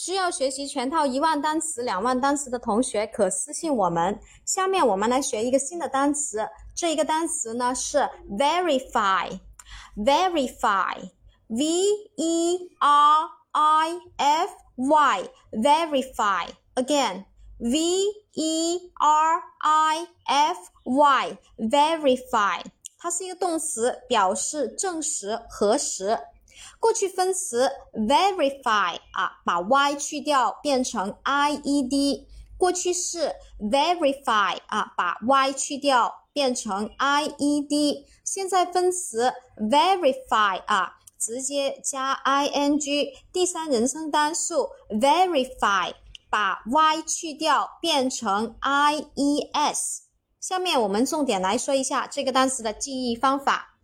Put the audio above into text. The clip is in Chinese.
需要学习全套一万单词、两万单词的同学可私信我们。下面我们来学一个新的单词，这一个单词呢是 verify，verify，v e r i f y，verify。Again，v e r i f y，verify。它是一个动词，表示证实、核实。过去分词 verify 啊，把 y 去掉变成 i e d。过去式 verify 啊，把 y 去掉变成 i e d。现在分词 verify 啊，直接加 i n g。第三人称单数 verify，把 y 去掉变成 i e s。下面我们重点来说一下这个单词的记忆方法。